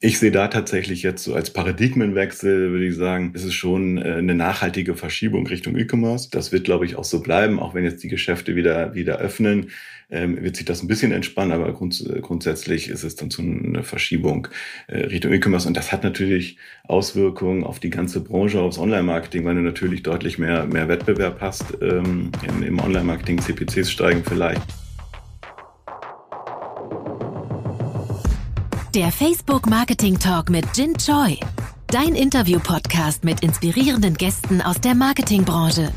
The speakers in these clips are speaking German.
Ich sehe da tatsächlich jetzt so als Paradigmenwechsel, würde ich sagen, ist es schon äh, eine nachhaltige Verschiebung Richtung E-Commerce. Das wird, glaube ich, auch so bleiben, auch wenn jetzt die Geschäfte wieder, wieder öffnen, ähm, wird sich das ein bisschen entspannen, aber grunds grundsätzlich ist es dann so eine Verschiebung äh, Richtung E-Commerce. Und das hat natürlich Auswirkungen auf die ganze Branche, aufs Online-Marketing, weil du natürlich deutlich mehr, mehr Wettbewerb hast ähm, im Online-Marketing. CPCs steigen vielleicht. Der Facebook Marketing Talk mit Jin Choi. Dein Interview-Podcast mit inspirierenden Gästen aus der Marketingbranche.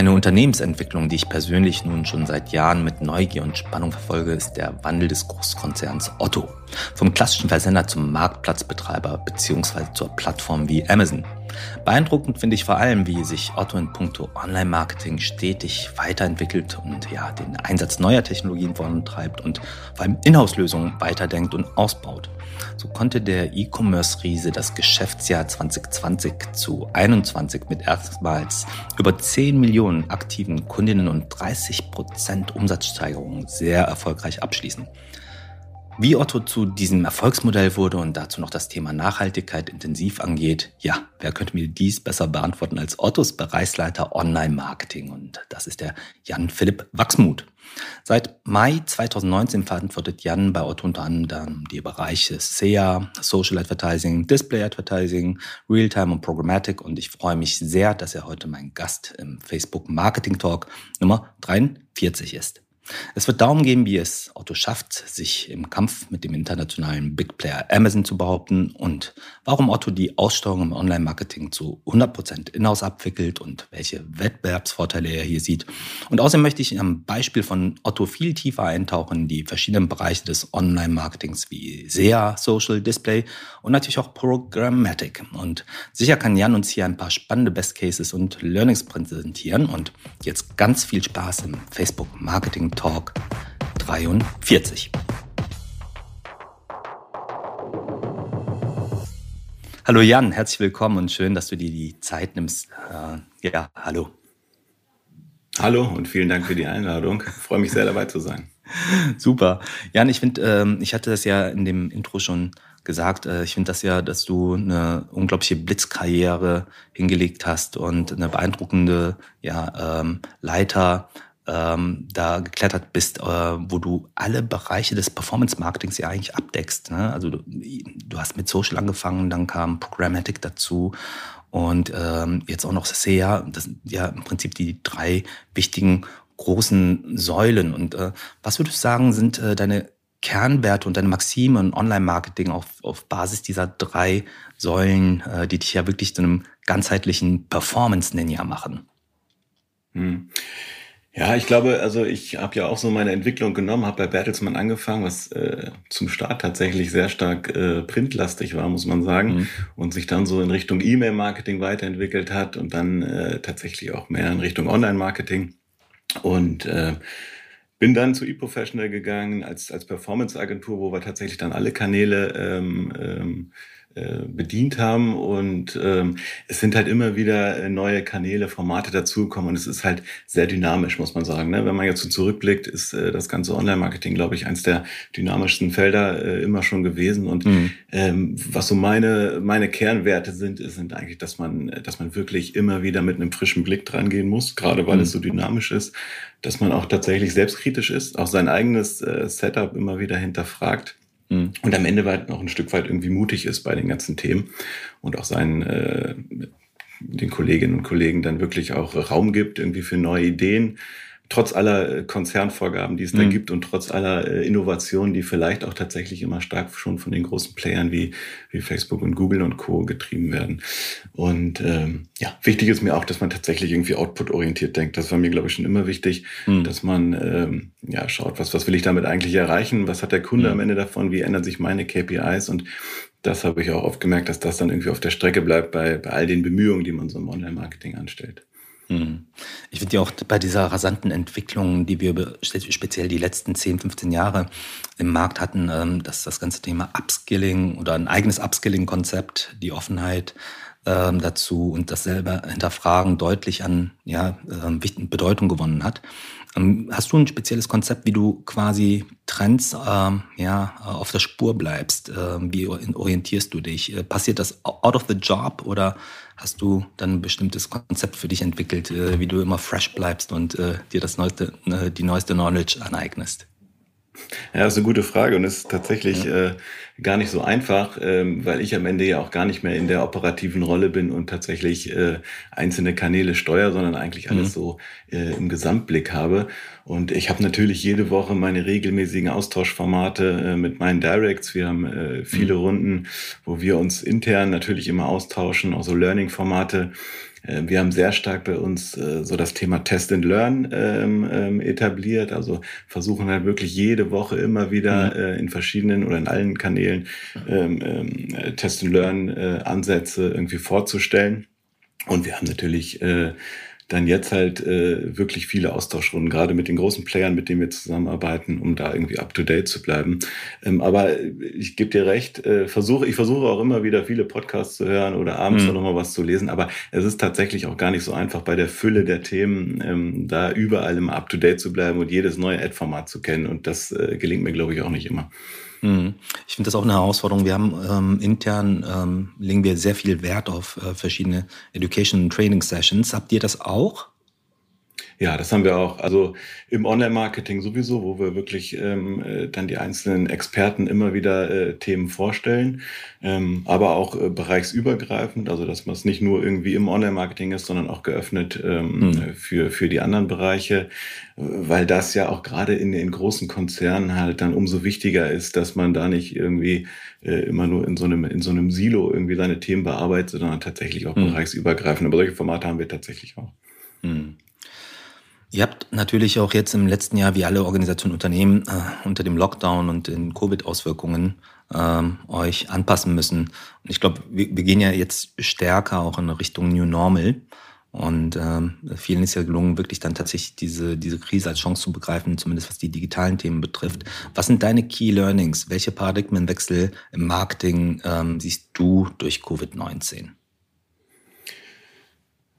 Eine Unternehmensentwicklung, die ich persönlich nun schon seit Jahren mit Neugier und Spannung verfolge, ist der Wandel des Großkonzerns Otto. Vom klassischen Versender zum Marktplatzbetreiber bzw. zur Plattform wie Amazon. Beeindruckend finde ich vor allem, wie sich Otto in puncto Online-Marketing stetig weiterentwickelt und ja, den Einsatz neuer Technologien vorantreibt und vor allem Inhouse-Lösungen weiterdenkt und ausbaut. So konnte der E-Commerce-Riese das Geschäftsjahr 2020 zu 21 mit erstmals über 10 Millionen aktiven Kundinnen und 30 Prozent Umsatzsteigerung sehr erfolgreich abschließen. Wie Otto zu diesem Erfolgsmodell wurde und dazu noch das Thema Nachhaltigkeit intensiv angeht, ja, wer könnte mir dies besser beantworten als Ottos Bereichsleiter Online-Marketing? Und das ist der Jan-Philipp Wachsmuth. Seit Mai 2019 verantwortet Jan bei Otto unter anderem die Bereiche SEA, Social Advertising, Display Advertising, Realtime und Programmatic und ich freue mich sehr, dass er heute mein Gast im Facebook Marketing Talk Nummer 43 ist. Es wird darum gehen, wie es Otto schafft, sich im Kampf mit dem internationalen Big Player Amazon zu behaupten und warum Otto die Aussteuerung im Online-Marketing zu 100% in-house abwickelt und welche Wettbewerbsvorteile er hier sieht. Und außerdem möchte ich am Beispiel von Otto viel tiefer eintauchen in die verschiedenen Bereiche des Online-Marketings wie SEA, Social, Display und natürlich auch Programmatic. Und sicher kann Jan uns hier ein paar spannende Best Cases und Learnings präsentieren und jetzt ganz viel Spaß im Facebook Marketing Talk 43. Hallo Jan, herzlich willkommen und schön, dass du dir die Zeit nimmst. Äh, ja, hallo. Hallo und vielen Dank für die Einladung. Ich freue mich sehr dabei zu sein. Super. Jan, ich finde, ähm, ich hatte das ja in dem Intro schon gesagt, äh, ich finde das ja, dass du eine unglaubliche Blitzkarriere hingelegt hast und eine beeindruckende ja, ähm, Leiter ähm, da geklettert bist, äh, wo du alle Bereiche des Performance-Marketings ja eigentlich abdeckst. Ne? Also du, du, hast mit Social angefangen, dann kam Programmatic dazu und ähm, jetzt auch noch SEA. Das sind ja im Prinzip die drei wichtigen großen Säulen. Und äh, was würdest du sagen, sind äh, deine Kernwerte und deine Maxime im Online-Marketing auf, auf Basis dieser drei Säulen, äh, die dich ja wirklich zu einem ganzheitlichen Performance-Ninja machen? Hm. Ja, ich glaube, also ich habe ja auch so meine Entwicklung genommen, habe bei Bertelsmann angefangen, was äh, zum Start tatsächlich sehr stark äh, printlastig war, muss man sagen, mhm. und sich dann so in Richtung E-Mail-Marketing weiterentwickelt hat und dann äh, tatsächlich auch mehr in Richtung Online-Marketing. Und äh, bin dann zu eProfessional gegangen als, als Performance-Agentur, wo wir tatsächlich dann alle Kanäle ähm, ähm, äh, bedient haben und ähm, es sind halt immer wieder äh, neue Kanäle, Formate dazugekommen und es ist halt sehr dynamisch, muss man sagen. Ne? Wenn man jetzt so zurückblickt, ist äh, das ganze Online-Marketing, glaube ich, eins der dynamischsten Felder äh, immer schon gewesen und mhm. ähm, was so meine meine Kernwerte sind, sind eigentlich, dass man dass man wirklich immer wieder mit einem frischen Blick dran gehen muss, gerade weil mhm. es so dynamisch ist, dass man auch tatsächlich selbstkritisch ist, auch sein eigenes äh, Setup immer wieder hinterfragt Mhm. Und am Ende weit noch ein Stück weit irgendwie mutig ist bei den ganzen Themen und auch seinen äh, den Kolleginnen und Kollegen dann wirklich auch Raum gibt, irgendwie für neue Ideen, trotz aller äh, Konzernvorgaben, die es mhm. da gibt und trotz aller äh, Innovationen, die vielleicht auch tatsächlich immer stark schon von den großen Playern wie, wie Facebook und Google und Co. getrieben werden. Und ähm, ja, wichtig ist mir auch, dass man tatsächlich irgendwie output-orientiert denkt. Das war mir, glaube ich, schon immer wichtig, mhm. dass man ähm, ja schaut, was, was will ich damit eigentlich erreichen? Was hat der Kunde mhm. am Ende davon? Wie ändern sich meine KPIs? Und das habe ich auch oft gemerkt, dass das dann irgendwie auf der Strecke bleibt bei, bei all den Bemühungen, die man so im Online-Marketing anstellt. Hm. Ich finde ja auch bei dieser rasanten Entwicklung, die wir speziell die letzten 10, 15 Jahre im Markt hatten, ähm, dass das ganze Thema Upskilling oder ein eigenes Upskilling-Konzept, die Offenheit ähm, dazu und das selber hinterfragen deutlich an ja, ähm, Bedeutung gewonnen hat. Hast du ein spezielles Konzept, wie du quasi Trends ähm, ja, auf der Spur bleibst? Ähm, wie orientierst du dich? Äh, passiert das out of the job oder hast du dann ein bestimmtes Konzept für dich entwickelt, äh, wie du immer fresh bleibst und äh, dir das neueste, äh, die neueste Knowledge aneignest? Ja, das ist eine gute Frage und ist tatsächlich ja. äh, gar nicht so einfach, ähm, weil ich am Ende ja auch gar nicht mehr in der operativen Rolle bin und tatsächlich äh, einzelne Kanäle steuere, sondern eigentlich alles mhm. so äh, im Gesamtblick habe. Und ich habe natürlich jede Woche meine regelmäßigen Austauschformate äh, mit meinen Directs. Wir haben äh, viele mhm. Runden, wo wir uns intern natürlich immer austauschen, auch so Learning-Formate. Äh, wir haben sehr stark bei uns äh, so das Thema Test and Learn ähm, ähm, etabliert. Also versuchen halt wirklich jede Woche immer wieder mhm. in verschiedenen oder in allen Kanälen ähm, ähm, Test and Learn äh, Ansätze irgendwie vorzustellen. Und wir haben natürlich äh, dann jetzt halt äh, wirklich viele Austauschrunden, gerade mit den großen Playern, mit denen wir zusammenarbeiten, um da irgendwie up-to-date zu bleiben. Ähm, aber ich gebe dir recht, äh, versuche, ich versuche auch immer wieder viele Podcasts zu hören oder abends mhm. nochmal was zu lesen, aber es ist tatsächlich auch gar nicht so einfach bei der Fülle der Themen, ähm, da überall immer up-to-date zu bleiben und jedes neue Ad-Format zu kennen. Und das äh, gelingt mir, glaube ich, auch nicht immer. Mhm. Ich finde das auch eine Herausforderung. Wir haben ähm, intern ähm, legen wir sehr viel Wert auf äh, verschiedene Education Training Sessions. Habt ihr das auch? Ja, das haben wir auch. Also im Online-Marketing sowieso, wo wir wirklich ähm, äh, dann die einzelnen Experten immer wieder äh, Themen vorstellen, ähm, aber auch äh, bereichsübergreifend, also dass man es nicht nur irgendwie im Online-Marketing ist, sondern auch geöffnet ähm, mhm. für, für die anderen Bereiche, weil das ja auch gerade in den großen Konzernen halt dann umso wichtiger ist, dass man da nicht irgendwie äh, immer nur in so einem in so einem Silo irgendwie seine Themen bearbeitet, sondern tatsächlich auch mhm. bereichsübergreifend. Aber solche Formate haben wir tatsächlich auch. Mhm. Ihr habt natürlich auch jetzt im letzten Jahr, wie alle Organisationen und Unternehmen, äh, unter dem Lockdown und den Covid-Auswirkungen ähm, euch anpassen müssen. Und ich glaube, wir, wir, gehen ja jetzt stärker auch in Richtung New Normal. Und ähm, vielen ist ja gelungen, wirklich dann tatsächlich diese, diese Krise als Chance zu begreifen, zumindest was die digitalen Themen betrifft. Was sind deine Key Learnings? Welche Paradigmenwechsel im Marketing ähm, siehst du durch Covid-19?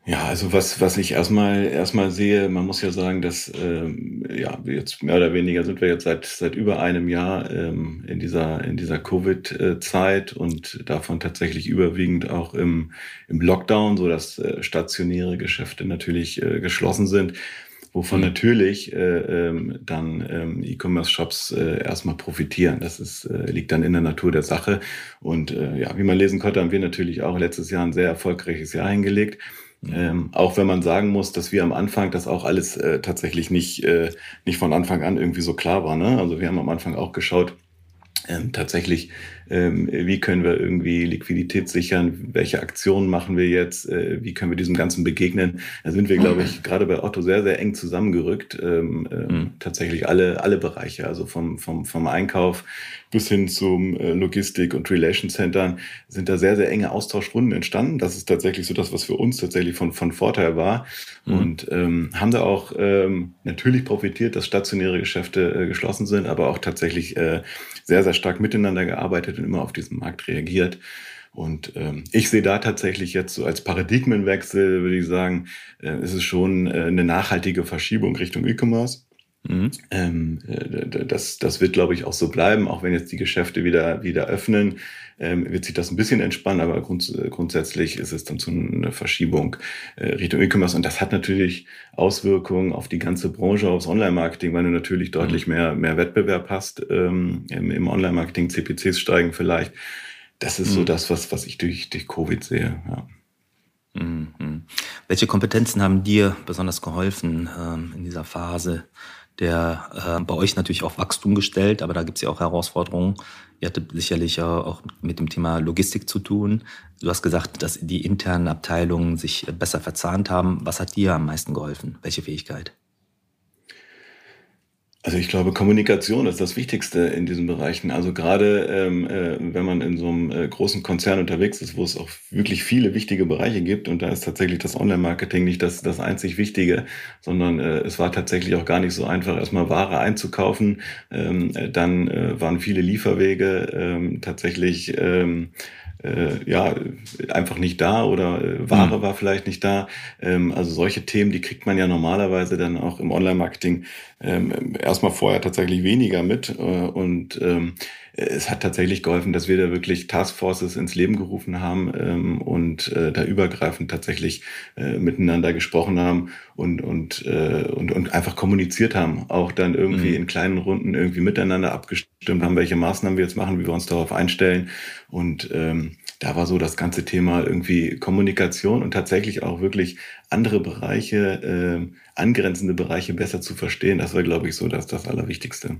Ja, also was, was ich erstmal erstmal sehe, man muss ja sagen, dass ähm, ja jetzt mehr oder weniger sind wir jetzt seit seit über einem Jahr ähm, in dieser in dieser Covid-Zeit und davon tatsächlich überwiegend auch im im Lockdown, so dass äh, stationäre Geschäfte natürlich äh, geschlossen sind, wovon mhm. natürlich äh, ähm, dann ähm, E-Commerce-Shops äh, erstmal profitieren. Das ist äh, liegt dann in der Natur der Sache und äh, ja, wie man lesen konnte, haben wir natürlich auch letztes Jahr ein sehr erfolgreiches Jahr hingelegt. Ähm, auch wenn man sagen muss, dass wir am Anfang das auch alles äh, tatsächlich nicht, äh, nicht von Anfang an irgendwie so klar war. Ne? Also wir haben am Anfang auch geschaut, ähm, tatsächlich, ähm, wie können wir irgendwie Liquidität sichern, welche Aktionen machen wir jetzt, äh, wie können wir diesem Ganzen begegnen. Da sind wir, glaube ich, gerade bei Otto sehr, sehr eng zusammengerückt. Ähm, mhm. Tatsächlich alle, alle Bereiche, also vom, vom, vom Einkauf bis hin zum äh, Logistik- und Relation Centern sind da sehr, sehr enge Austauschrunden entstanden. Das ist tatsächlich so das, was für uns tatsächlich von, von Vorteil war. Mhm. Und ähm, haben da auch ähm, natürlich profitiert, dass stationäre Geschäfte äh, geschlossen sind, aber auch tatsächlich äh, sehr, sehr stark miteinander gearbeitet und immer auf diesen Markt reagiert. Und ähm, ich sehe da tatsächlich jetzt so als Paradigmenwechsel, würde ich sagen, äh, ist es schon äh, eine nachhaltige Verschiebung Richtung E-Commerce. Mhm. Ähm, äh, das, das wird, glaube ich, auch so bleiben, auch wenn jetzt die Geschäfte wieder, wieder öffnen, ähm, wird sich das ein bisschen entspannen, aber grunds grundsätzlich ist es dann so eine Verschiebung äh, Richtung E-Commerce und das hat natürlich Auswirkungen auf die ganze Branche, aufs Online-Marketing, weil du natürlich mhm. deutlich mehr, mehr Wettbewerb hast ähm, im, im Online-Marketing, CPCs steigen vielleicht. Das ist mhm. so das, was, was ich durch, durch Covid sehe. Ja. Mhm. Welche Kompetenzen haben dir besonders geholfen ähm, in dieser Phase? Der äh, bei euch natürlich auf Wachstum gestellt, aber da gibt es ja auch Herausforderungen. Ihr hattet sicherlich auch mit dem Thema Logistik zu tun. Du hast gesagt, dass die internen Abteilungen sich besser verzahnt haben. Was hat dir am meisten geholfen? Welche Fähigkeit? Also ich glaube, Kommunikation ist das Wichtigste in diesen Bereichen. Also gerade ähm, äh, wenn man in so einem äh, großen Konzern unterwegs ist, wo es auch wirklich viele wichtige Bereiche gibt und da ist tatsächlich das Online-Marketing nicht das, das einzig Wichtige, sondern äh, es war tatsächlich auch gar nicht so einfach, erstmal Ware einzukaufen. Ähm, äh, dann äh, waren viele Lieferwege ähm, tatsächlich ähm, äh, ja einfach nicht da oder äh, Ware mhm. war vielleicht nicht da. Ähm, also solche Themen, die kriegt man ja normalerweise dann auch im Online-Marketing ähm, erstmal vorher tatsächlich weniger mit. Äh, und ähm, es hat tatsächlich geholfen, dass wir da wirklich Taskforces ins Leben gerufen haben ähm, und äh, da übergreifend tatsächlich äh, miteinander gesprochen haben und, und, äh, und, und einfach kommuniziert haben. Auch dann irgendwie mhm. in kleinen Runden irgendwie miteinander abgestimmt haben, welche Maßnahmen wir jetzt machen, wie wir uns darauf einstellen. Und ähm, da war so das ganze Thema irgendwie Kommunikation und tatsächlich auch wirklich andere Bereiche, äh, angrenzende Bereiche besser zu verstehen. Das war, glaube ich, so das, das Allerwichtigste.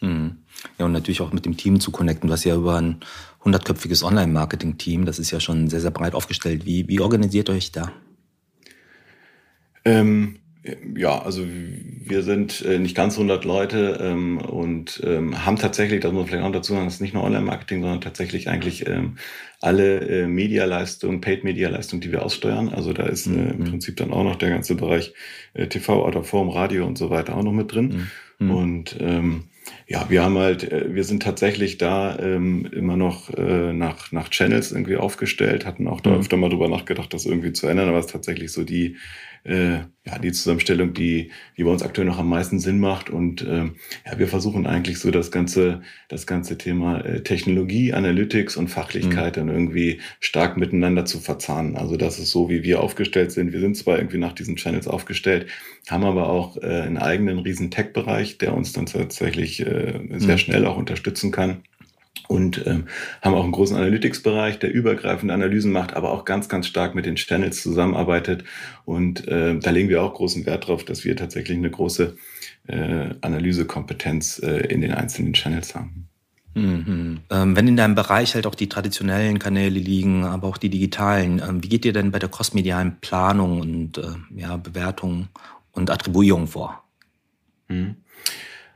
Mhm. Ja, und natürlich auch mit dem Team zu connecten. Du hast ja über ein hundertköpfiges Online-Marketing-Team, das ist ja schon sehr, sehr breit aufgestellt. Wie, wie organisiert ihr euch da? Ähm, ja, also wir sind äh, nicht ganz 100 Leute ähm, und ähm, haben tatsächlich, das muss man vielleicht auch dazu sagen, das ist nicht nur Online-Marketing, sondern tatsächlich eigentlich ähm, alle äh, Medialeistungen, Paid-Media-Leistungen, die wir aussteuern. Also da ist äh, im mhm. Prinzip dann auch noch der ganze Bereich äh, TV, Autoform, Radio und so weiter auch noch mit drin. Mhm. Und ähm, ja, wir haben halt, äh, wir sind tatsächlich da ähm, immer noch äh, nach, nach Channels irgendwie aufgestellt, hatten auch da mhm. öfter mal drüber nachgedacht, das irgendwie zu ändern, aber es ist tatsächlich so die, äh, ja, die Zusammenstellung, die, die bei uns aktuell noch am meisten Sinn macht. Und äh, ja, wir versuchen eigentlich so das ganze, das ganze Thema äh, Technologie, Analytics und Fachlichkeit mhm. dann irgendwie stark miteinander zu verzahnen. Also das ist so, wie wir aufgestellt sind. Wir sind zwar irgendwie nach diesen Channels aufgestellt, haben aber auch äh, einen eigenen riesen Tech-Bereich, der uns dann tatsächlich äh, sehr mhm. schnell auch unterstützen kann und ähm, haben auch einen großen Analytics-Bereich, der übergreifende Analysen macht, aber auch ganz, ganz stark mit den Channels zusammenarbeitet. Und äh, da legen wir auch großen Wert drauf, dass wir tatsächlich eine große äh, Analysekompetenz äh, in den einzelnen Channels haben. Mhm. Ähm, wenn in deinem Bereich halt auch die traditionellen Kanäle liegen, aber auch die digitalen, ähm, wie geht ihr denn bei der crossmedialen Planung und äh, ja, Bewertung und Attribuierung vor? Mhm.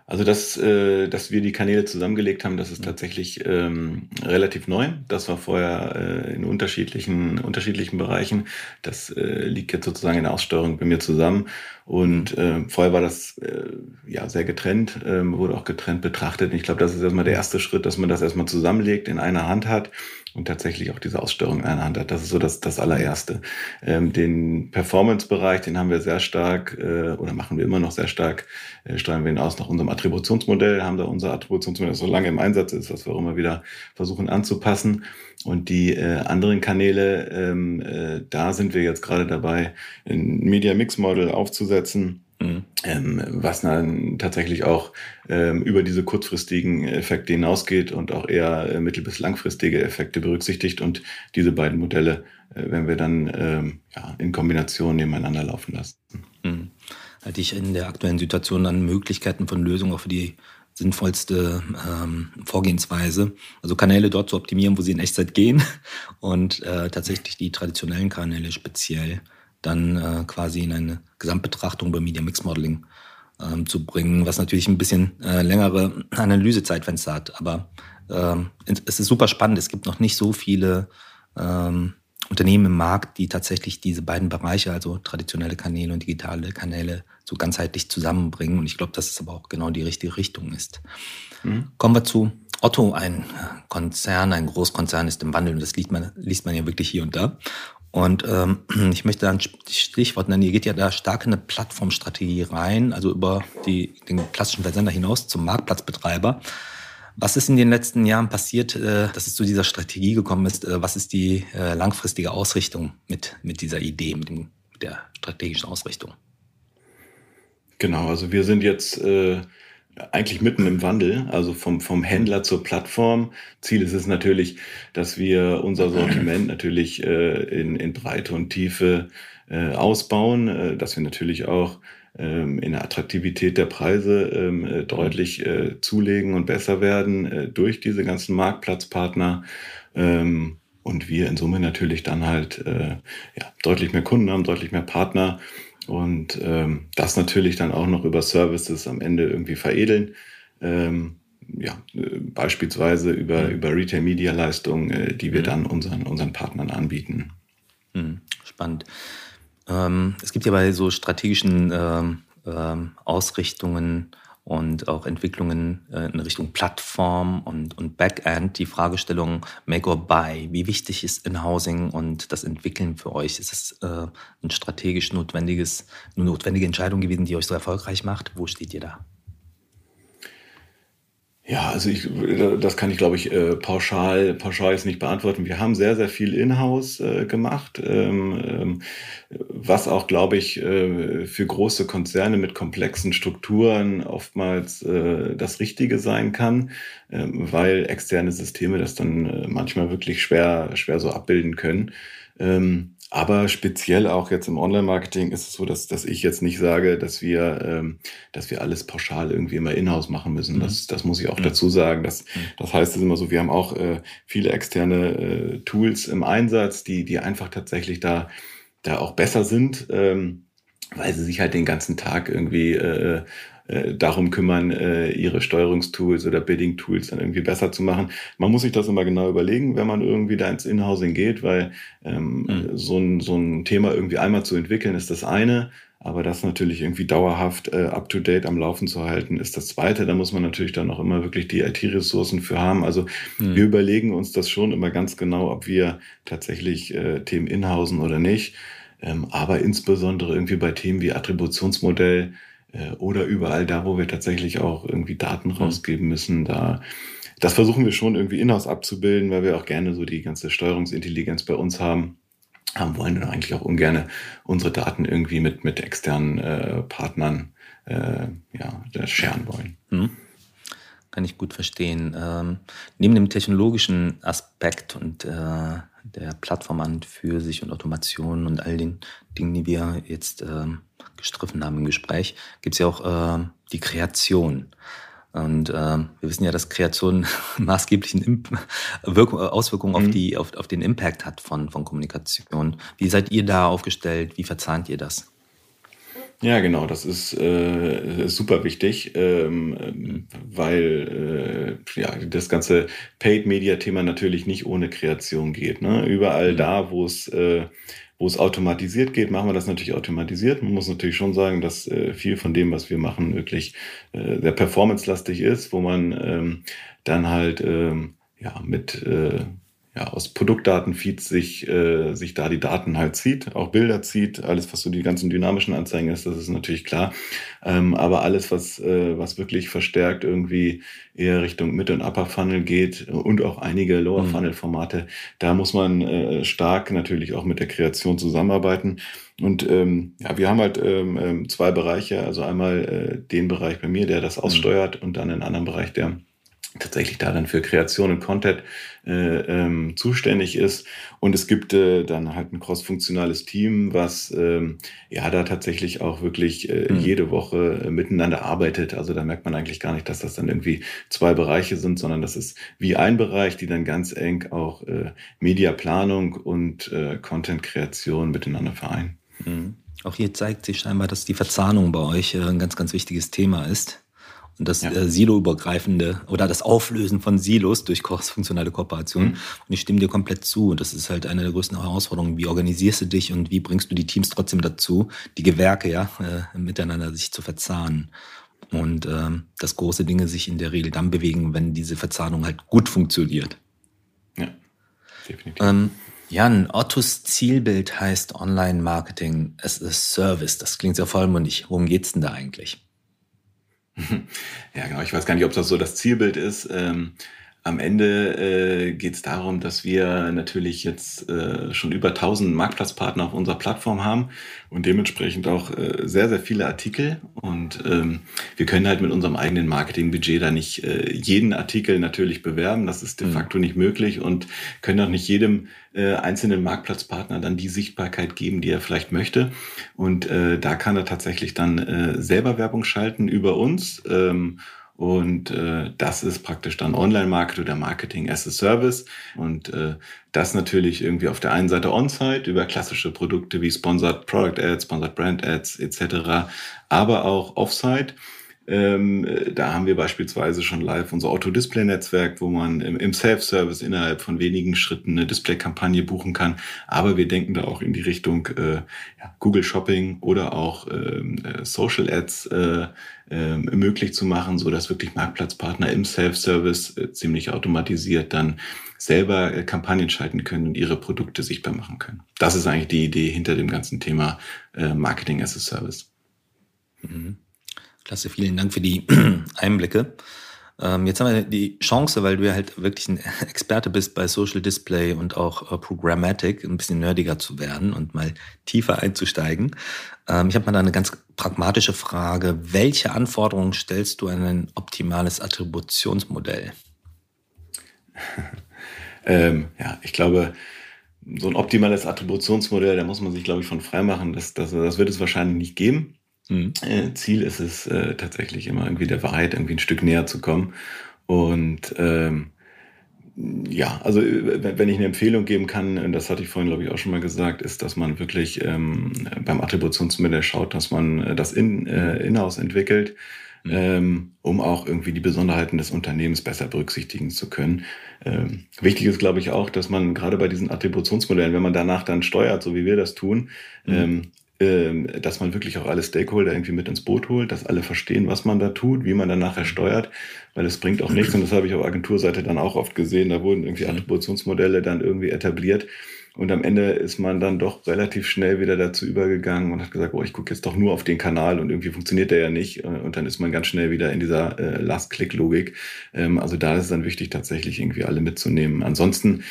Also, dass, äh, dass wir die Kanäle zusammengelegt haben, das ist tatsächlich ähm, relativ neu. Das war vorher äh, in unterschiedlichen, unterschiedlichen Bereichen. Das äh, liegt jetzt sozusagen in der Aussteuerung bei mir zusammen. Und äh, vorher war das äh, ja sehr getrennt, äh, wurde auch getrennt betrachtet. Und ich glaube, das ist erstmal der erste Schritt, dass man das erstmal zusammenlegt, in einer Hand hat und tatsächlich auch diese Aussteuerung in einer Hand hat. Das ist so das, das allererste. Ähm, den Performance-Bereich, den haben wir sehr stark äh, oder machen wir immer noch sehr stark, äh, steuern wir ihn aus nach unserem Attributionsmodell, haben da unser Attributionsmodell, das so lange im Einsatz ist, was wir auch immer wieder versuchen anzupassen. Und die äh, anderen Kanäle, ähm, äh, da sind wir jetzt gerade dabei, ein Media Mix Model aufzusetzen Mhm. Ähm, was dann tatsächlich auch ähm, über diese kurzfristigen Effekte hinausgeht und auch eher äh, mittel- bis langfristige Effekte berücksichtigt. Und diese beiden Modelle äh, werden wir dann ähm, ja, in Kombination nebeneinander laufen lassen. Mhm. Halte ich in der aktuellen Situation an Möglichkeiten von Lösungen auch für die sinnvollste ähm, Vorgehensweise. Also Kanäle dort zu optimieren, wo sie in Echtzeit gehen und äh, tatsächlich die traditionellen Kanäle speziell dann äh, quasi in eine Gesamtbetrachtung beim Media Mix Modeling ähm, zu bringen, was natürlich ein bisschen äh, längere Analysezeitfenster hat. Aber ähm, es ist super spannend. Es gibt noch nicht so viele ähm, Unternehmen im Markt, die tatsächlich diese beiden Bereiche, also traditionelle Kanäle und digitale Kanäle, so ganzheitlich zusammenbringen. Und ich glaube, dass es aber auch genau die richtige Richtung ist. Mhm. Kommen wir zu Otto, ein Konzern, ein Großkonzern ist im Wandel und das liest man, liest man ja wirklich hier und da. Und ähm, ich möchte da ein Stichwort nennen, ihr geht ja da stark in eine Plattformstrategie rein, also über die, den klassischen Versender hinaus zum Marktplatzbetreiber. Was ist in den letzten Jahren passiert, äh, dass es zu dieser Strategie gekommen ist? Äh, was ist die äh, langfristige Ausrichtung mit, mit dieser Idee, mit, dem, mit der strategischen Ausrichtung? Genau, also wir sind jetzt äh, eigentlich mitten im Wandel, also vom, vom Händler zur Plattform. Ziel ist es natürlich, dass wir unser Sortiment natürlich äh, in, in Breite und Tiefe äh, ausbauen, äh, dass wir natürlich auch ähm, in der Attraktivität der Preise ähm, äh, deutlich äh, zulegen und besser werden äh, durch diese ganzen Marktplatzpartner. Ähm, und wir in Summe natürlich dann halt äh, ja, deutlich mehr Kunden haben, deutlich mehr Partner und ähm, das natürlich dann auch noch über Services am Ende irgendwie veredeln. Ähm, ja, äh, beispielsweise über, mhm. über Retail-Media-Leistungen, äh, die wir mhm. dann unseren, unseren Partnern anbieten. Mhm. Spannend. Ähm, es gibt ja bei so strategischen ähm, ähm, Ausrichtungen und auch Entwicklungen äh, in Richtung Plattform und, und Backend die Fragestellung Make or Buy. Wie wichtig ist In-Housing und das Entwickeln für euch? Ist es äh, ein strategisch notwendiges, eine notwendige Entscheidung gewesen, die euch so erfolgreich macht? Wo steht ihr da? Ja, also ich, das kann ich, glaube ich, äh, pauschal, pauschal jetzt nicht beantworten. Wir haben sehr, sehr viel in-house äh, gemacht, ähm, ähm, was auch, glaube ich, äh, für große Konzerne mit komplexen Strukturen oftmals äh, das Richtige sein kann, ähm, weil externe Systeme das dann äh, manchmal wirklich schwer, schwer so abbilden können. Aber speziell auch jetzt im Online-Marketing ist es so, dass, dass ich jetzt nicht sage, dass wir, ähm, dass wir alles pauschal irgendwie immer in-house machen müssen. Mhm. Das, das muss ich auch mhm. dazu sagen. Das, das heißt es immer so, wir haben auch äh, viele externe äh, Tools im Einsatz, die, die einfach tatsächlich da, da auch besser sind, ähm, weil sie sich halt den ganzen Tag irgendwie äh, äh, darum kümmern, äh, ihre Steuerungstools oder Bidding-Tools dann irgendwie besser zu machen. Man muss sich das immer genau überlegen, wenn man irgendwie da ins Inhousing geht, weil ähm, mhm. so, ein, so ein Thema irgendwie einmal zu entwickeln ist das eine, aber das natürlich irgendwie dauerhaft äh, up-to-date am Laufen zu halten, ist das Zweite. Da muss man natürlich dann auch immer wirklich die IT-Ressourcen für haben. Also mhm. wir überlegen uns das schon immer ganz genau, ob wir tatsächlich äh, Themen inhausen oder nicht. Ähm, aber insbesondere irgendwie bei Themen wie Attributionsmodell oder überall da, wo wir tatsächlich auch irgendwie Daten mhm. rausgeben müssen, da das versuchen wir schon irgendwie in-house abzubilden, weil wir auch gerne so die ganze Steuerungsintelligenz bei uns haben. Haben wollen dann eigentlich auch ungern unsere Daten irgendwie mit, mit externen äh, Partnern äh, ja, scheren wollen. Mhm. Kann ich gut verstehen. Ähm, neben dem technologischen Aspekt und äh, der Plattform an für sich und Automation und all den Dingen, die wir jetzt ähm, gestriffen haben im Gespräch, gibt es ja auch äh, die Kreation. Und äh, wir wissen ja, dass Kreation maßgeblichen Wirkung, Auswirkungen mhm. auf, die, auf, auf den Impact hat von, von Kommunikation. Wie seid ihr da aufgestellt? Wie verzahnt ihr das? Ja, genau, das ist äh, super wichtig, ähm, weil äh, ja, das ganze Paid-Media-Thema natürlich nicht ohne Kreation geht. Ne? Überall mhm. da, wo es äh, wo es automatisiert geht, machen wir das natürlich automatisiert. Man muss natürlich schon sagen, dass äh, viel von dem, was wir machen, wirklich äh, sehr performance-lastig ist, wo man ähm, dann halt ähm, ja mit äh, ja, aus Produktdatenfeeds sich, äh, sich da die Daten halt zieht, auch Bilder zieht, alles, was so die ganzen dynamischen Anzeigen ist, das ist natürlich klar. Ähm, aber alles, was, äh, was wirklich verstärkt irgendwie eher Richtung Mid- und Upper Funnel geht und auch einige Lower mhm. Funnel Formate, da muss man äh, stark natürlich auch mit der Kreation zusammenarbeiten. Und ähm, ja, wir haben halt ähm, ähm zwei Bereiche, also einmal äh, den Bereich bei mir, der das mhm. aussteuert und dann einen anderen Bereich, der tatsächlich da dann für Kreation und Content äh, ähm, zuständig ist. Und es gibt äh, dann halt ein crossfunktionales Team, was ähm, ja da tatsächlich auch wirklich äh, mhm. jede Woche äh, miteinander arbeitet. Also da merkt man eigentlich gar nicht, dass das dann irgendwie zwei Bereiche sind, sondern das ist wie ein Bereich, die dann ganz eng auch äh, Mediaplanung und äh, Content-Kreation miteinander vereinen. Mhm. Auch hier zeigt sich scheinbar, dass die Verzahnung bei euch äh, ein ganz, ganz wichtiges Thema ist und das ja. äh, Silo-übergreifende oder das Auflösen von Silos durch crossfunktionale Kooperation. Mhm. Und ich stimme dir komplett zu. Und das ist halt eine der größten Herausforderungen. Wie organisierst du dich und wie bringst du die Teams trotzdem dazu, die Gewerke ja äh, miteinander sich zu verzahnen? Und ähm, dass große Dinge sich in der Regel dann bewegen, wenn diese Verzahnung halt gut funktioniert. Ja, definitiv. Ähm, Jan, Ottos Zielbild heißt Online-Marketing as a Service. Das klingt sehr vollmundig. Worum geht's denn da eigentlich? Ja, genau. Ich weiß gar nicht, ob das so das Zielbild ist. Ähm, am Ende äh, geht es darum, dass wir natürlich jetzt äh, schon über 1000 Marktplatzpartner auf unserer Plattform haben und dementsprechend auch äh, sehr, sehr viele Artikel. Und ähm, wir können halt mit unserem eigenen Marketingbudget da nicht äh, jeden Artikel natürlich bewerben. Das ist de mhm. facto nicht möglich und können auch nicht jedem äh, einzelnen Marktplatzpartner dann die Sichtbarkeit geben, die er vielleicht möchte. Und äh, da kann er tatsächlich dann äh, selber Werbung schalten über uns. Ähm, Und äh, das ist praktisch dann Online-Market oder Marketing as a Service. Und äh, das natürlich irgendwie auf der einen Seite on-site über klassische Produkte wie Sponsored Product Ads, Sponsored Brand Ads etc., aber auch off-site. Ähm, da haben wir beispielsweise schon live unser Auto-Display-Netzwerk, wo man im, im Self-Service innerhalb von wenigen Schritten eine Display-Kampagne buchen kann. Aber wir denken da auch in die Richtung äh, ja, Google Shopping oder auch ähm, äh, Social Ads äh, äh, möglich zu machen, so dass wirklich Marktplatzpartner im Self-Service äh, ziemlich automatisiert dann selber äh, Kampagnen schalten können und ihre Produkte sichtbar machen können. Das ist eigentlich die Idee hinter dem ganzen Thema äh, Marketing as a Service. Mhm. Klasse, vielen Dank für die Einblicke. Ähm, jetzt haben wir die Chance, weil du ja halt wirklich ein Experte bist bei Social Display und auch äh, Programmatic, ein bisschen nerdiger zu werden und mal tiefer einzusteigen. Ähm, ich habe mal da eine ganz pragmatische Frage. Welche Anforderungen stellst du an ein optimales Attributionsmodell? ähm, ja, ich glaube, so ein optimales Attributionsmodell, da muss man sich, glaube ich, von frei machen. Das, das, das wird es wahrscheinlich nicht geben. Mhm. Äh, Ziel ist es äh, tatsächlich immer irgendwie der Wahrheit irgendwie ein Stück näher zu kommen. Und ähm, ja, also äh, wenn ich eine Empfehlung geben kann, das hatte ich vorhin, glaube ich, auch schon mal gesagt, ist, dass man wirklich ähm, beim Attributionsmodell schaut, dass man äh, das in, äh, in-house entwickelt, mhm. ähm, um auch irgendwie die Besonderheiten des Unternehmens besser berücksichtigen zu können. Ähm, wichtig ist, glaube ich, auch, dass man gerade bei diesen Attributionsmodellen, wenn man danach dann steuert, so wie wir das tun, mhm. ähm, dass man wirklich auch alle Stakeholder irgendwie mit ins Boot holt, dass alle verstehen, was man da tut, wie man dann nachher steuert, weil es bringt auch nichts und das habe ich auf Agenturseite dann auch oft gesehen, da wurden irgendwie Attributionsmodelle dann irgendwie etabliert und am Ende ist man dann doch relativ schnell wieder dazu übergegangen und hat gesagt, oh, ich gucke jetzt doch nur auf den Kanal und irgendwie funktioniert der ja nicht. Und dann ist man ganz schnell wieder in dieser äh, Last-Click-Logik. Ähm, also da ist es dann wichtig, tatsächlich irgendwie alle mitzunehmen. Ansonsten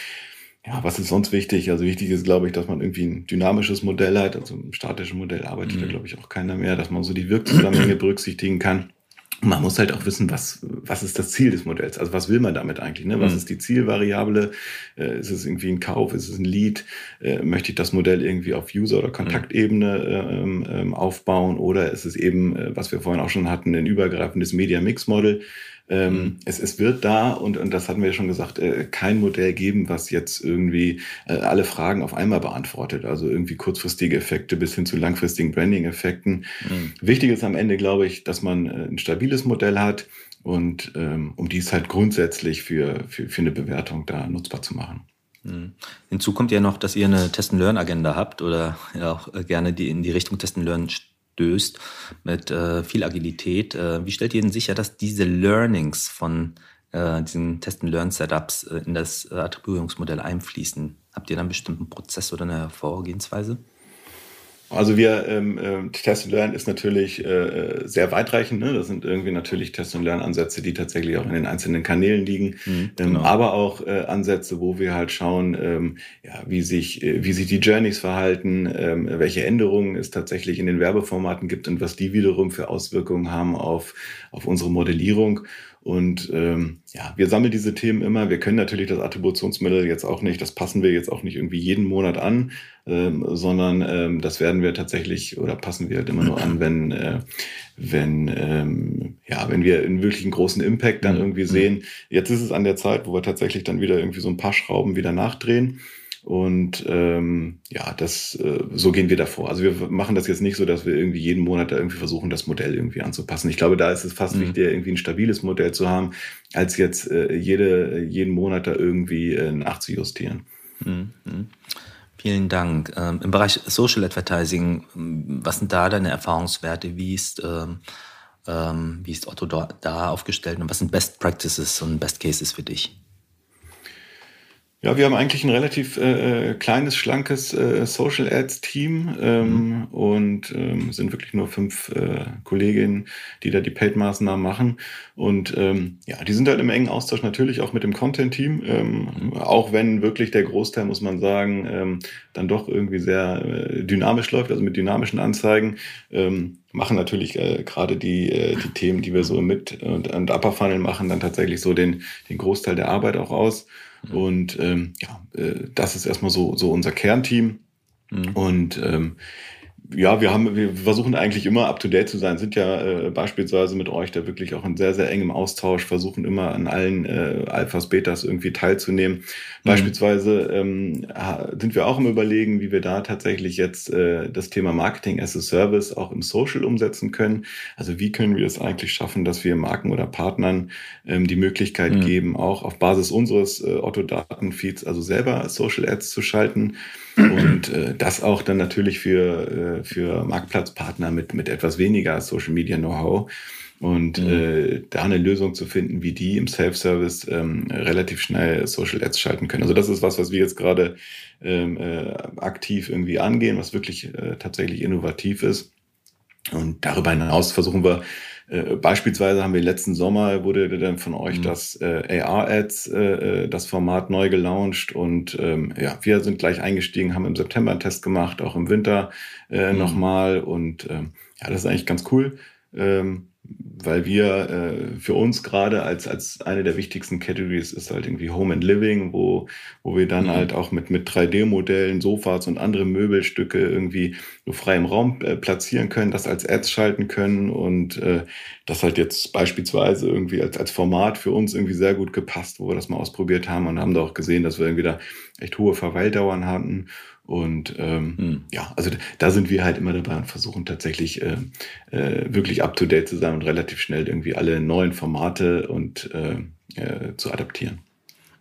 ja, was ist sonst wichtig? Also wichtig ist, glaube ich, dass man irgendwie ein dynamisches Modell hat. Also ein statisches Modell arbeitet mhm. da, glaube ich, auch keiner mehr, dass man so die Wirkzusammenhänge berücksichtigen kann. man muss halt auch wissen, was, was ist das Ziel des Modells? Also was will man damit eigentlich? Ne? Was mhm. ist die Zielvariable? Äh, ist es irgendwie ein Kauf? Ist es ein Lead? Äh, möchte ich das Modell irgendwie auf User- oder Kontaktebene ähm, ähm, aufbauen? Oder ist es eben, äh, was wir vorhin auch schon hatten, ein übergreifendes Media-Mix-Model? Ähm, mhm. es, es wird da, und, und das hatten wir ja schon gesagt, äh, kein Modell geben, was jetzt irgendwie äh, alle Fragen auf einmal beantwortet. Also irgendwie kurzfristige Effekte bis hin zu langfristigen Branding-Effekten. Mhm. Wichtig ist am Ende, glaube ich, dass man äh, ein stabiles Modell hat und ähm, um dies halt grundsätzlich für, für, für eine Bewertung da nutzbar zu machen. Mhm. Hinzu kommt ja noch, dass ihr eine Test-and-Learn-Agenda habt oder ja auch äh, gerne die in die Richtung Test-and-Learn stößt mit äh, viel Agilität. Äh, wie stellt ihr denn sicher, dass diese Learnings von äh, diesen Test-and-Learn-Setups äh, in das äh, Attribuierungsmodell einfließen? Habt ihr dann einen bestimmten Prozess oder eine Vorgehensweise? Also wir ähm, äh, Test and Learn ist natürlich äh, sehr weitreichend. Ne? Das sind irgendwie natürlich Test and Learn Ansätze, die tatsächlich auch in den einzelnen Kanälen liegen, mhm, ähm, genau. ähm, aber auch äh, Ansätze, wo wir halt schauen, ähm, ja, wie sich äh, wie sich die Journeys verhalten, ähm, welche Änderungen es tatsächlich in den Werbeformaten gibt und was die wiederum für Auswirkungen haben auf auf unsere Modellierung. Und ähm, ja, wir sammeln diese Themen immer. Wir können natürlich das Attributionsmittel jetzt auch nicht, das passen wir jetzt auch nicht irgendwie jeden Monat an, ähm, sondern ähm, das werden wir tatsächlich oder passen wir halt immer nur an, wenn, äh, wenn, ähm, ja, wenn wir einen wirklichen großen Impact dann mhm. irgendwie sehen. Jetzt ist es an der Zeit, wo wir tatsächlich dann wieder irgendwie so ein paar Schrauben wieder nachdrehen. Und ähm, ja, das äh, so gehen wir davor. Also wir machen das jetzt nicht so, dass wir irgendwie jeden Monat da irgendwie versuchen, das Modell irgendwie anzupassen. Ich glaube, da ist es fast mhm. wichtiger, irgendwie ein stabiles Modell zu haben, als jetzt äh, jede, jeden Monat da irgendwie äh, nachzujustieren. Mhm. Vielen Dank. Ähm, Im Bereich Social Advertising, was sind da deine Erfahrungswerte? Wie ist, ähm, ähm, wie ist Otto da, da aufgestellt und was sind Best Practices und Best Cases für dich? Ja, wir haben eigentlich ein relativ äh, äh, kleines, schlankes äh, Social Ads Team ähm, mhm. und ähm, sind wirklich nur fünf äh, Kolleginnen, die da die Paid-Maßnahmen machen. Und ähm, ja, die sind halt im engen Austausch natürlich auch mit dem Content-Team, ähm, mhm. auch wenn wirklich der Großteil, muss man sagen, ähm, dann doch irgendwie sehr äh, dynamisch läuft, also mit dynamischen Anzeigen. Ähm, machen natürlich äh, gerade die, äh, die Themen, die wir so mit und, und Upper Funnel machen, dann tatsächlich so den, den Großteil der Arbeit auch aus. Mhm. Und ähm, ja, äh, das ist erstmal so, so unser Kernteam. Mhm. Und ähm, ja, wir haben, wir versuchen eigentlich immer up to date zu sein, sind ja äh, beispielsweise mit euch da wirklich auch in sehr, sehr engem Austausch, versuchen immer an allen äh, Alphas, Betas irgendwie teilzunehmen. Mhm. Beispielsweise ähm, sind wir auch im Überlegen, wie wir da tatsächlich jetzt äh, das Thema Marketing as a Service auch im Social umsetzen können. Also wie können wir es eigentlich schaffen, dass wir Marken oder Partnern ähm, die Möglichkeit mhm. geben, auch auf Basis unseres äh, Otto-Datenfeeds also selber Social Ads zu schalten. Und äh, das auch dann natürlich für, äh, für Marktplatzpartner mit, mit etwas weniger Social Media Know-how. Und mhm. äh, da eine Lösung zu finden, wie die im Self-Service ähm, relativ schnell Social Ads schalten können. Also das ist was, was wir jetzt gerade ähm, äh, aktiv irgendwie angehen, was wirklich äh, tatsächlich innovativ ist. Und darüber hinaus versuchen wir äh, beispielsweise haben wir letzten Sommer wurde dann von euch mhm. das äh, AR-Ads, äh, äh, das Format neu gelauncht und ähm, ja, wir sind gleich eingestiegen, haben im September einen Test gemacht, auch im Winter äh, mhm. nochmal und ähm, ja, das ist eigentlich ganz cool. Ähm, weil wir äh, für uns gerade als, als eine der wichtigsten Categories ist halt irgendwie Home and Living, wo, wo wir dann mhm. halt auch mit, mit 3D-Modellen, Sofas und andere Möbelstücke irgendwie so frei im Raum äh, platzieren können, das als Ads schalten können und äh, das halt jetzt beispielsweise irgendwie als, als Format für uns irgendwie sehr gut gepasst, wo wir das mal ausprobiert haben und haben da auch gesehen, dass wir irgendwie da echt hohe Verweildauern hatten und ähm, hm. ja, also da sind wir halt immer dabei und versuchen tatsächlich äh, äh, wirklich up-to-date zu sein und relativ schnell irgendwie alle neuen Formate und äh, äh, zu adaptieren.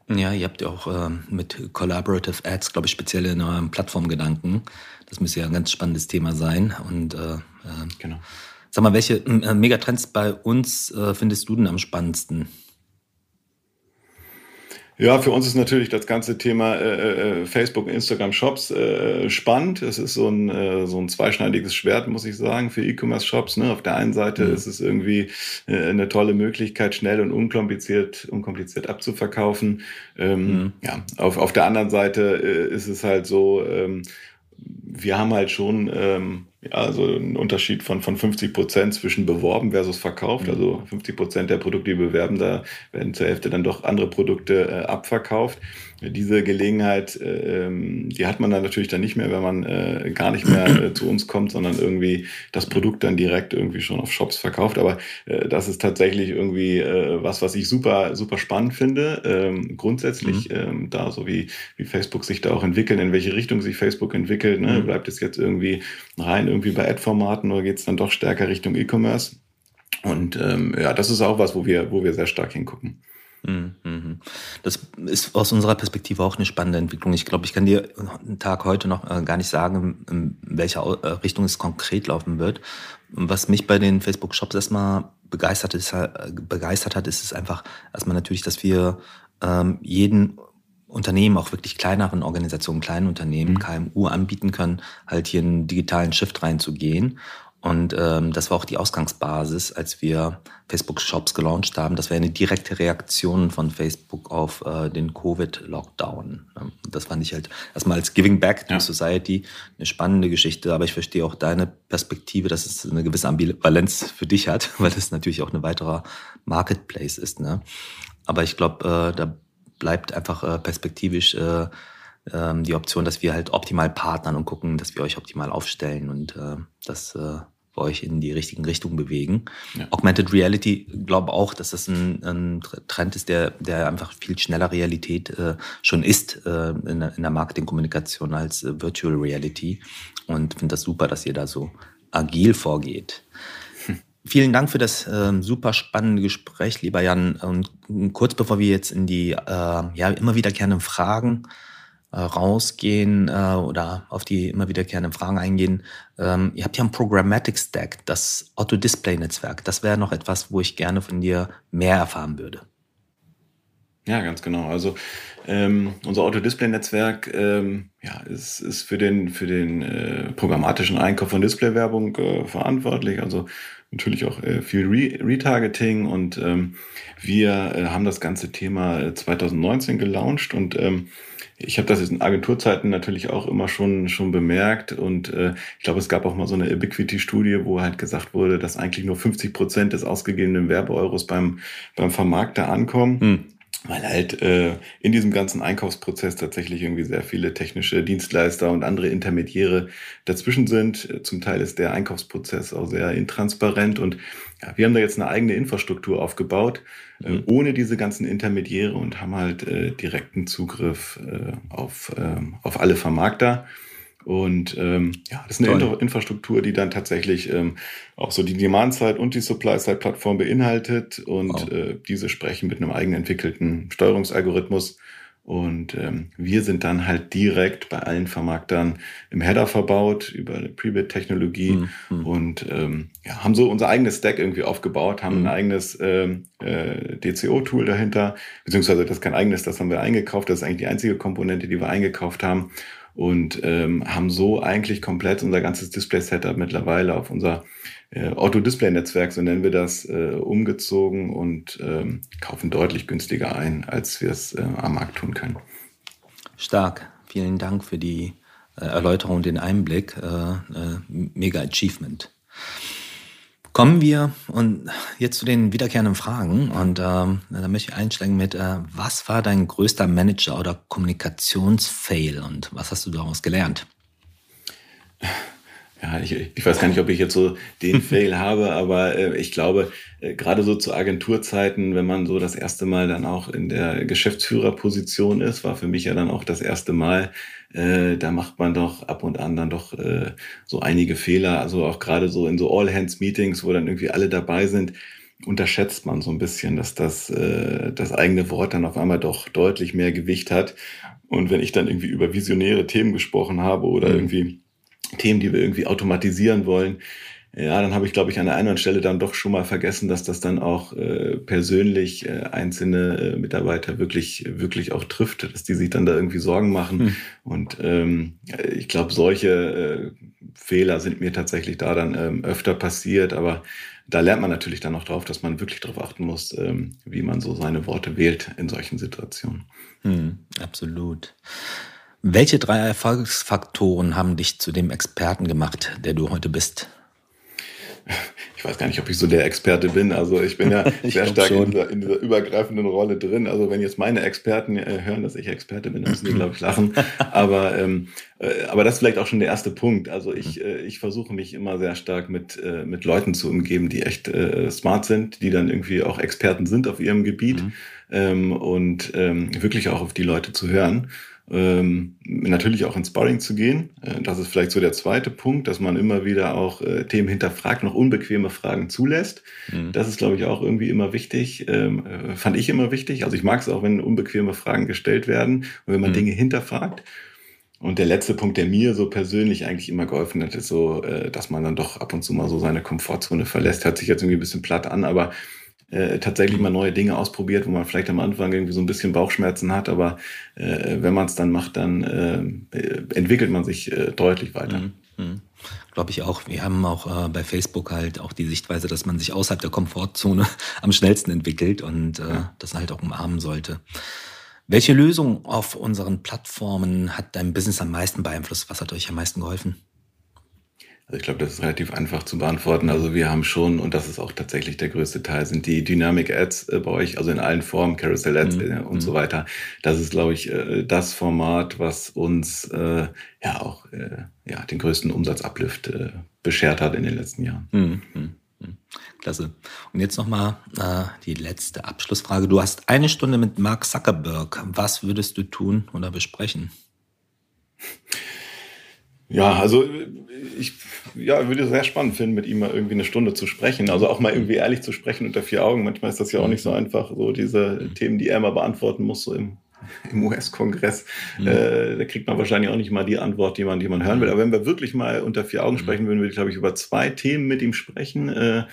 Ja, ihr habt ja auch äh, mit Collaborative Ads, glaube ich, speziell in eurem Plattformgedanken. Das müsste ja ein ganz spannendes Thema sein. Und äh, äh, genau. sag mal, welche äh, Megatrends bei uns findest du denn am spannendsten? Ja, für uns ist natürlich das ganze Thema äh, äh, Facebook, Instagram Shops äh, spannend. Es ist so ein, äh, so ein zweischneidiges Schwert, muss ich sagen, für E-Commerce Shops. Ne? Auf der einen Seite mhm. ist es irgendwie äh, eine tolle Möglichkeit, schnell und unkompliziert, unkompliziert abzuverkaufen. Ähm, mhm. Ja, auf, auf der anderen Seite äh, ist es halt so, ähm, wir haben halt schon ähm, ja, also ein Unterschied von, von 50 Prozent zwischen beworben versus verkauft. Mhm. Also 50 Prozent der Produkte, die bewerben, da werden zur Hälfte dann doch andere Produkte äh, abverkauft diese Gelegenheit, äh, ähm, die hat man dann natürlich dann nicht mehr, wenn man äh, gar nicht mehr äh, zu uns kommt, sondern irgendwie das Produkt dann direkt irgendwie schon auf Shops verkauft. Aber äh, das ist tatsächlich irgendwie äh, was, was ich super, super spannend finde. Ähm, grundsätzlich, mhm. ähm, da so wie, wie Facebook sich da auch entwickelt, in welche Richtung sich Facebook entwickelt. Ne? Mhm. Bleibt es jetzt irgendwie rein irgendwie bei Ad-Formaten oder geht es dann doch stärker Richtung E-Commerce? Und ähm, ja, das ist auch was, wo wir, wo wir sehr stark hingucken. Mhm. Das ist aus unserer Perspektive auch eine spannende Entwicklung. Ich glaube, ich kann dir einen Tag heute noch äh, gar nicht sagen, in welcher äh, Richtung es konkret laufen wird. Was mich bei den Facebook-Shops erstmal begeistert, ist, äh, begeistert hat, ist es einfach erstmal natürlich, dass wir ähm, jeden Unternehmen, auch wirklich kleineren Organisationen, kleinen Unternehmen, mhm. KMU anbieten können, halt hier einen digitalen Shift reinzugehen und ähm, das war auch die Ausgangsbasis, als wir Facebook Shops gelauncht haben. Das wäre eine direkte Reaktion von Facebook auf äh, den Covid-Lockdown. Das fand ich halt erstmal als Giving Back to ja. Society eine spannende Geschichte. Aber ich verstehe auch deine Perspektive, dass es eine gewisse Ambivalenz für dich hat, weil das natürlich auch eine weitere Marketplace ist. Ne? Aber ich glaube, äh, da bleibt einfach äh, perspektivisch äh, ähm, die Option, dass wir halt optimal partnern und gucken, dass wir euch optimal aufstellen und äh, das äh, euch in die richtigen Richtungen bewegen. Ja. Augmented Reality, glaube auch, dass das ein, ein, Trend ist, der, der einfach viel schneller Realität äh, schon ist äh, in, der, in der Marketingkommunikation als äh, Virtual Reality. Und finde das super, dass ihr da so agil vorgeht. Hm. Vielen Dank für das äh, super spannende Gespräch, lieber Jan. Und kurz bevor wir jetzt in die äh, ja immer wiederkehrenden Fragen äh, rausgehen äh, oder auf die immer wiederkehrenden Fragen eingehen. Ähm, ihr habt ja ein Programmatic Stack, das Auto Display Netzwerk. Das wäre noch etwas, wo ich gerne von dir mehr erfahren würde. Ja, ganz genau. Also ähm, unser Auto-Display-Netzwerk ähm, ja, ist, ist für den, für den äh, programmatischen Einkauf von Display-Werbung äh, verantwortlich. Also natürlich auch äh, viel Re Retargeting und ähm, wir äh, haben das ganze Thema 2019 äh, gelauncht und ähm, ich habe das jetzt in Agenturzeiten natürlich auch immer schon, schon bemerkt und äh, ich glaube, es gab auch mal so eine Ubiquity-Studie, wo halt gesagt wurde, dass eigentlich nur 50 Prozent des ausgegebenen Werbeeuros beim, beim Vermarkter ankommen. Hm. Weil halt äh, in diesem ganzen Einkaufsprozess tatsächlich irgendwie sehr viele technische Dienstleister und andere Intermediäre dazwischen sind. Zum Teil ist der Einkaufsprozess auch sehr intransparent und ja, wir haben da jetzt eine eigene Infrastruktur aufgebaut, äh, mhm. äh, ohne diese ganzen Intermediäre und haben halt äh, direkten Zugriff äh, auf, äh, auf alle Vermarkter. Und ähm, ja, das ist eine Inter Infrastruktur, die dann tatsächlich ähm, auch so die Demand-Side und die Supply-Side-Plattform beinhaltet. Und wow. äh, diese sprechen mit einem eigen entwickelten Steuerungsalgorithmus. Und ähm, wir sind dann halt direkt bei allen Vermarktern im Header verbaut über eine Prebid-Technologie mhm. und ähm, ja, haben so unser eigenes Stack irgendwie aufgebaut, haben mhm. ein eigenes ähm, äh, DCO-Tool dahinter, beziehungsweise das ist kein eigenes, das haben wir eingekauft, das ist eigentlich die einzige Komponente, die wir eingekauft haben und ähm, haben so eigentlich komplett unser ganzes Display-Setup mittlerweile auf unser äh, Auto-Display-Netzwerk, so nennen wir das, äh, umgezogen und ähm, kaufen deutlich günstiger ein, als wir es äh, am Markt tun können. Stark. Vielen Dank für die äh, Erläuterung und den Einblick. Äh, äh, mega Achievement. Kommen wir und jetzt zu den wiederkehrenden Fragen. Und ähm, da möchte ich einsteigen mit, äh, was war dein größter Manager- oder Kommunikationsfail und was hast du daraus gelernt? Ja, ich, ich weiß gar nicht, ob ich jetzt so den Fail habe, aber äh, ich glaube, äh, gerade so zu Agenturzeiten, wenn man so das erste Mal dann auch in der Geschäftsführerposition ist, war für mich ja dann auch das erste Mal, äh, da macht man doch ab und an dann doch äh, so einige Fehler. Also auch gerade so in so All-Hands-Meetings, wo dann irgendwie alle dabei sind, unterschätzt man so ein bisschen, dass das, äh, das eigene Wort dann auf einmal doch deutlich mehr Gewicht hat. Und wenn ich dann irgendwie über visionäre Themen gesprochen habe oder mhm. irgendwie Themen, die wir irgendwie automatisieren wollen, ja, dann habe ich, glaube ich, an der einen Stelle dann doch schon mal vergessen, dass das dann auch äh, persönlich äh, einzelne äh, Mitarbeiter wirklich, wirklich auch trifft, dass die sich dann da irgendwie Sorgen machen. Hm. Und ähm, ich glaube, solche äh, Fehler sind mir tatsächlich da dann ähm, öfter passiert, aber da lernt man natürlich dann auch drauf, dass man wirklich darauf achten muss, ähm, wie man so seine Worte wählt in solchen Situationen. Hm, absolut. Welche drei Erfolgsfaktoren haben dich zu dem Experten gemacht, der du heute bist? ich weiß gar nicht, ob ich so der Experte bin. Also ich bin ja sehr stark in dieser, in dieser, übergreifenden Rolle drin. Also wenn jetzt meine Experten äh, hören, dass ich Experte bin, dann müssen die, glaube ich, lachen. Aber, ähm, äh, aber das ist vielleicht auch schon der erste Punkt. Also ich, mhm. äh, ich versuche mich immer sehr stark mit, äh, mit Leuten zu umgeben, die echt äh, smart sind, die dann irgendwie auch Experten sind auf ihrem Gebiet mhm. ähm, und ähm, wirklich auch auf die Leute zu hören ähm, natürlich auch ins Sparring zu gehen. Äh, das ist vielleicht so der zweite Punkt, dass man immer wieder auch äh, Themen hinterfragt, noch unbequeme Fragen zulässt. Mhm. Das ist, glaube ich, auch irgendwie immer wichtig. Ähm, äh, fand ich immer wichtig. Also ich mag es auch, wenn unbequeme Fragen gestellt werden und wenn man mhm. Dinge hinterfragt. Und der letzte Punkt, der mir so persönlich eigentlich immer geholfen hat, ist so, äh, dass man dann doch ab und zu mal so seine Komfortzone verlässt. Hört sich jetzt irgendwie ein bisschen platt an, aber äh, tatsächlich mal neue Dinge ausprobiert, wo man vielleicht am Anfang irgendwie so ein bisschen Bauchschmerzen hat, aber äh, wenn man es dann macht, dann äh, entwickelt man sich äh, deutlich weiter. Mhm. Mhm. Glaube ich auch. Wir haben auch äh, bei Facebook halt auch die Sichtweise, dass man sich außerhalb der Komfortzone am schnellsten entwickelt und äh, ja. das halt auch umarmen sollte. Welche Lösung auf unseren Plattformen hat dein Business am meisten beeinflusst? Was hat euch am meisten geholfen? Also ich glaube, das ist relativ einfach zu beantworten. Also wir haben schon, und das ist auch tatsächlich der größte Teil, sind die Dynamic Ads äh, bei euch, also in allen Formen, Carousel Ads mhm. Äh, und so mhm. weiter. Das ist, glaube ich, äh, das Format, was uns ja auch ja, den größten Umsatzuplift äh, beschert hat in den letzten Jahren. Mhm. mhm. mhm. Klasse. Und jetzt nochmal äh, die letzte Abschlussfrage. Du hast eine Stunde mit Mark Zuckerberg. Was würdest du tun oder besprechen? Ja, also ich ja, würde es sehr spannend finden, mit ihm mal irgendwie eine Stunde zu sprechen. Also auch mal irgendwie ehrlich zu sprechen unter vier Augen. Manchmal ist das ja auch nicht so einfach, so diese Themen, die er mal beantworten muss, so im, im US-Kongress. Mhm. Äh, da kriegt man wahrscheinlich auch nicht mal die Antwort, die man, die man hören will. Aber wenn wir wirklich mal unter vier Augen mhm. sprechen würden, würde ich, glaube ich, über zwei Themen mit ihm sprechen. Äh,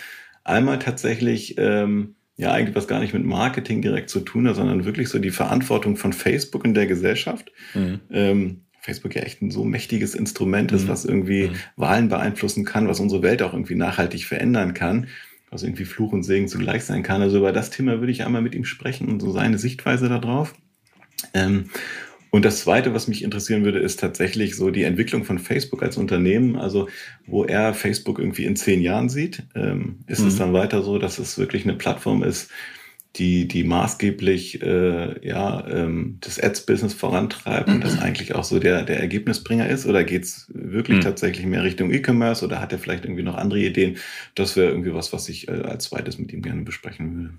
einmal tatsächlich, ähm, ja, eigentlich was gar nicht mit Marketing direkt zu tun hat, sondern wirklich so die Verantwortung von Facebook in der Gesellschaft. Mhm. Ähm, Facebook ja echt ein so mächtiges Instrument ist, mhm. was irgendwie mhm. Wahlen beeinflussen kann, was unsere Welt auch irgendwie nachhaltig verändern kann, was irgendwie Fluch und Segen zugleich sein kann. Also über das Thema würde ich einmal mit ihm sprechen und so seine Sichtweise darauf. Ähm, und das Zweite, was mich interessieren würde, ist tatsächlich so die Entwicklung von Facebook als Unternehmen. Also wo er Facebook irgendwie in zehn Jahren sieht. Ähm, ist mhm. es dann weiter so, dass es wirklich eine Plattform ist, die, die maßgeblich äh, ja, ähm, das Ads-Business vorantreibt und das eigentlich auch so der, der Ergebnisbringer ist? Oder geht's wirklich mhm. tatsächlich mehr Richtung E-Commerce oder hat er vielleicht irgendwie noch andere Ideen? Das wäre irgendwie was, was ich äh, als zweites mit ihm gerne besprechen würde.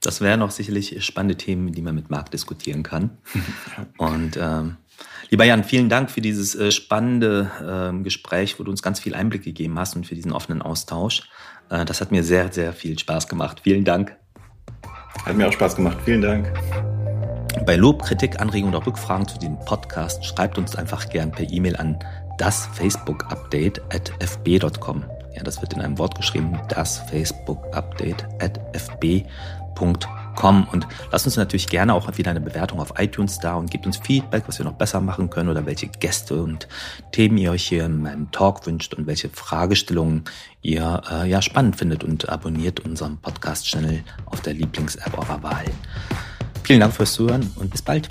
Das wären noch sicherlich spannende Themen, die man mit Marc diskutieren kann. Und ähm, lieber Jan, vielen Dank für dieses äh, spannende äh, Gespräch, wo du uns ganz viel Einblick gegeben hast und für diesen offenen Austausch. Äh, das hat mir sehr, sehr viel Spaß gemacht. Vielen Dank. Hat mir auch Spaß gemacht. Vielen Dank. Bei Lob, Kritik, Anregungen oder Rückfragen zu diesem Podcast schreibt uns einfach gern per E-Mail an das Facebook Update at fb.com. Ja, das wird in einem Wort geschrieben, das Facebook Update at fb.com kommen. Und lasst uns natürlich gerne auch wieder eine Bewertung auf iTunes da und gebt uns Feedback, was wir noch besser machen können oder welche Gäste und Themen ihr euch hier in meinem Talk wünscht und welche Fragestellungen ihr äh, ja spannend findet und abonniert unseren Podcast-Channel auf der Lieblings-App eurer Wahl. Vielen Dank fürs Zuhören und bis bald.